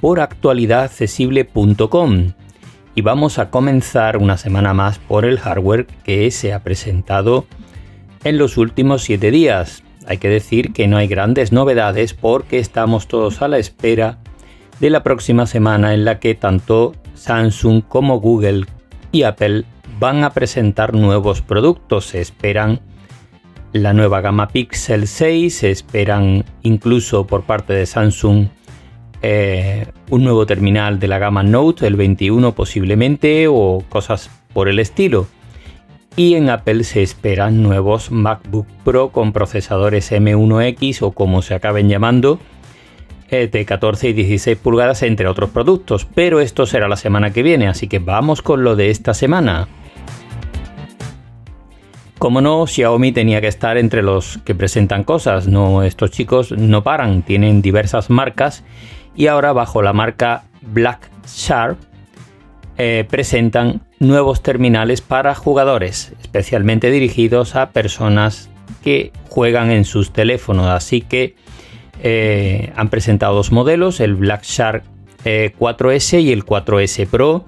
por actualidadaccesible.com. Y vamos a comenzar una semana más por el hardware que se ha presentado en los últimos 7 días. Hay que decir que no hay grandes novedades porque estamos todos a la espera de la próxima semana en la que tanto Samsung como Google y Apple van a presentar nuevos productos. Se esperan la nueva gama Pixel 6, se esperan incluso por parte de Samsung eh, un nuevo terminal de la gama Note, el 21 posiblemente, o cosas por el estilo. Y en Apple se esperan nuevos MacBook Pro con procesadores M1X o como se acaben llamando, eh, de 14 y 16 pulgadas, entre otros productos. Pero esto será la semana que viene, así que vamos con lo de esta semana. Como no, Xiaomi tenía que estar entre los que presentan cosas. No, estos chicos no paran, tienen diversas marcas y ahora bajo la marca Black Shark eh, presentan nuevos terminales para jugadores, especialmente dirigidos a personas que juegan en sus teléfonos. Así que eh, han presentado dos modelos, el Black Shark 4S eh, y el 4S Pro,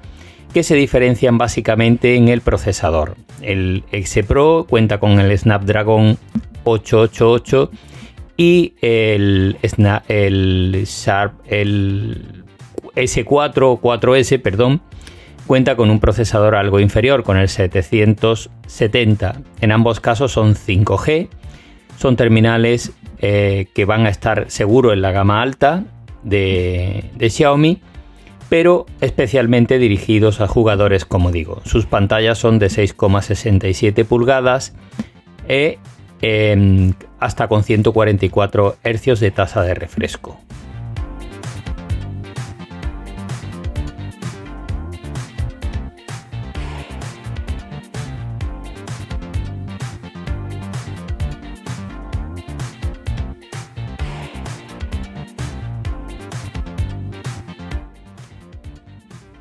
que se diferencian básicamente en el procesador. El X Pro cuenta con el Snapdragon 888 y el, el Sharp, el S4 o 4S, perdón, cuenta con un procesador algo inferior, con el 770. En ambos casos son 5G, son terminales eh, que van a estar seguro en la gama alta de, de Xiaomi, pero especialmente dirigidos a jugadores, como digo. Sus pantallas son de 6,67 pulgadas e Em, hasta con 144 Hz de tasa de refresco.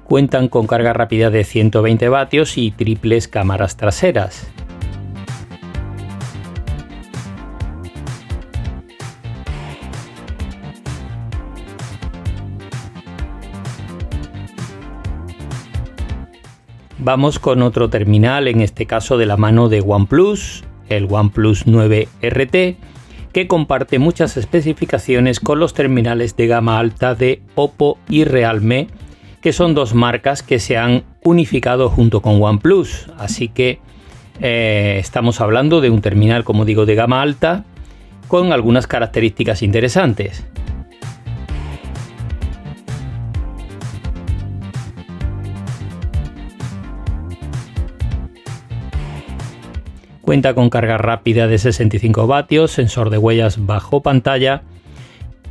Cuentan con carga rápida de 120 vatios y triples cámaras traseras. Vamos con otro terminal, en este caso de la mano de OnePlus, el OnePlus 9 RT, que comparte muchas especificaciones con los terminales de gama alta de Oppo y Realme, que son dos marcas que se han unificado junto con OnePlus. Así que eh, estamos hablando de un terminal, como digo, de gama alta, con algunas características interesantes. Cuenta con carga rápida de 65 vatios, sensor de huellas bajo pantalla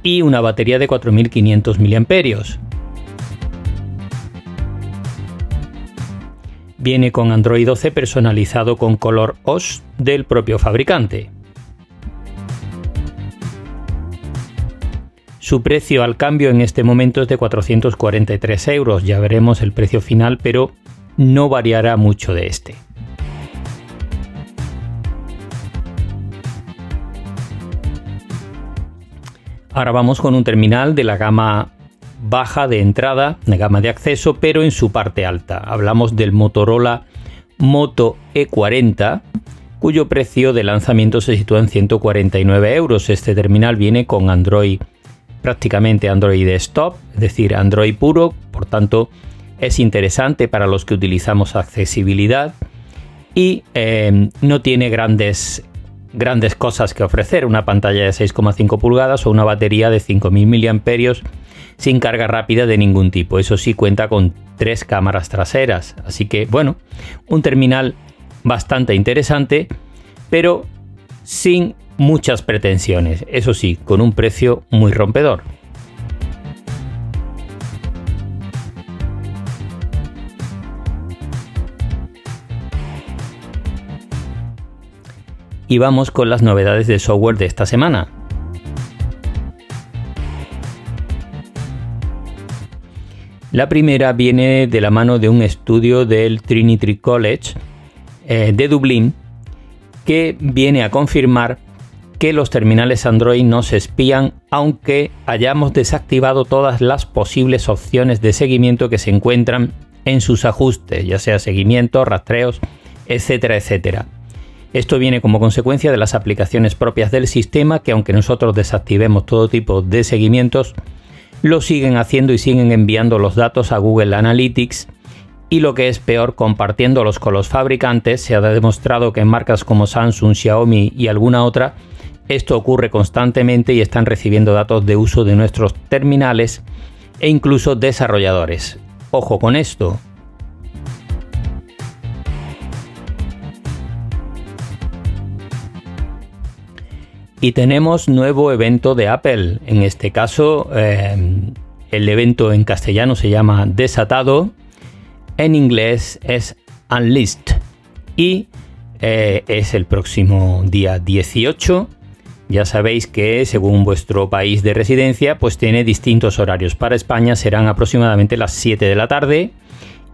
y una batería de 4500 mAh. Viene con Android 12 personalizado con color OS del propio fabricante. Su precio al cambio en este momento es de 443 euros, ya veremos el precio final, pero no variará mucho de este. Ahora vamos con un terminal de la gama baja de entrada, de gama de acceso, pero en su parte alta. Hablamos del Motorola Moto E40, cuyo precio de lanzamiento se sitúa en 149 euros. Este terminal viene con Android, prácticamente Android Desktop, es decir, Android puro, por tanto es interesante para los que utilizamos accesibilidad y eh, no tiene grandes grandes cosas que ofrecer, una pantalla de 6,5 pulgadas o una batería de 5.000 mAh sin carga rápida de ningún tipo. Eso sí cuenta con tres cámaras traseras, así que bueno, un terminal bastante interesante, pero sin muchas pretensiones, eso sí, con un precio muy rompedor. Y vamos con las novedades de software de esta semana. La primera viene de la mano de un estudio del Trinity College eh, de Dublín que viene a confirmar que los terminales Android no se espían aunque hayamos desactivado todas las posibles opciones de seguimiento que se encuentran en sus ajustes, ya sea seguimiento, rastreos, etcétera, etcétera. Esto viene como consecuencia de las aplicaciones propias del sistema que aunque nosotros desactivemos todo tipo de seguimientos, lo siguen haciendo y siguen enviando los datos a Google Analytics y lo que es peor, compartiéndolos con los fabricantes. Se ha demostrado que en marcas como Samsung, Xiaomi y alguna otra, esto ocurre constantemente y están recibiendo datos de uso de nuestros terminales e incluso desarrolladores. Ojo con esto. Y tenemos nuevo evento de Apple. En este caso, eh, el evento en castellano se llama Desatado. En inglés es Unleashed. Y eh, es el próximo día 18. Ya sabéis que según vuestro país de residencia, pues tiene distintos horarios. Para España serán aproximadamente las 7 de la tarde.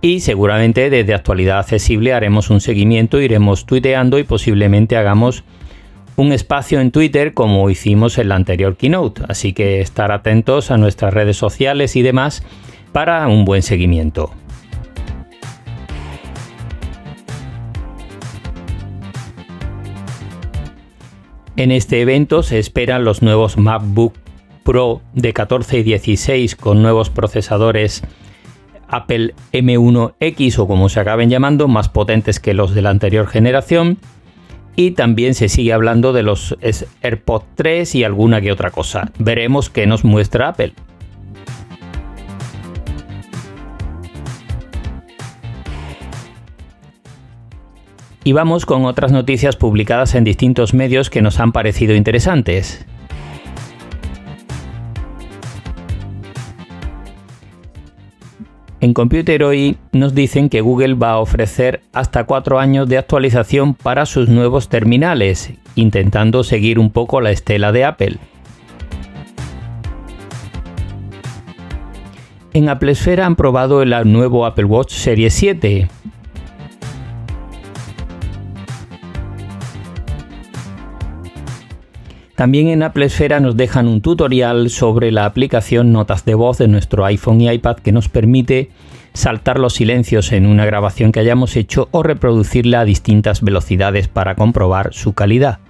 Y seguramente desde actualidad accesible haremos un seguimiento, iremos tuiteando y posiblemente hagamos un espacio en Twitter como hicimos en la anterior keynote, así que estar atentos a nuestras redes sociales y demás para un buen seguimiento. En este evento se esperan los nuevos MacBook Pro de 14 y 16 con nuevos procesadores Apple M1X o como se acaben llamando, más potentes que los de la anterior generación y también se sigue hablando de los AirPods 3 y alguna que otra cosa. Veremos qué nos muestra Apple. Y vamos con otras noticias publicadas en distintos medios que nos han parecido interesantes. En Computer hoy nos dicen que Google va a ofrecer hasta cuatro años de actualización para sus nuevos terminales, intentando seguir un poco la estela de Apple. En Apple Esfera han probado el nuevo Apple Watch Series 7, También en Apple Esfera nos dejan un tutorial sobre la aplicación Notas de voz de nuestro iPhone y iPad que nos permite saltar los silencios en una grabación que hayamos hecho o reproducirla a distintas velocidades para comprobar su calidad.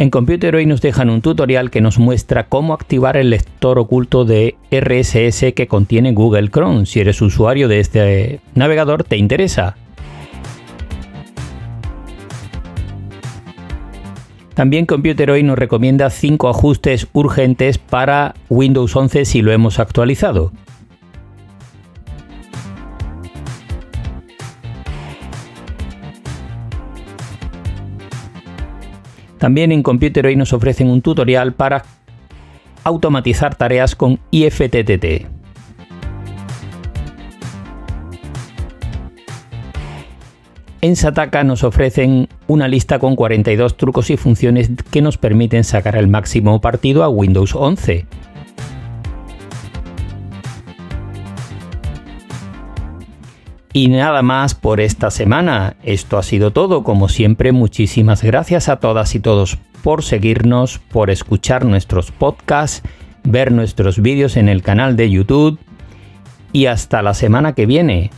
En Computer hoy nos dejan un tutorial que nos muestra cómo activar el lector oculto de RSS que contiene Google Chrome. Si eres usuario de este navegador, te interesa. También Computer hoy nos recomienda 5 ajustes urgentes para Windows 11 si lo hemos actualizado. También en Computer hoy nos ofrecen un tutorial para automatizar tareas con IFTTT. En Sataka nos ofrecen una lista con 42 trucos y funciones que nos permiten sacar el máximo partido a Windows 11. Y nada más por esta semana. Esto ha sido todo. Como siempre, muchísimas gracias a todas y todos por seguirnos, por escuchar nuestros podcasts, ver nuestros vídeos en el canal de YouTube. Y hasta la semana que viene.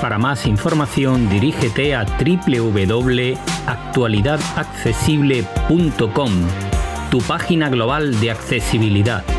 Para más información dirígete a www.actualidadaccesible.com tu página global de accesibilidad.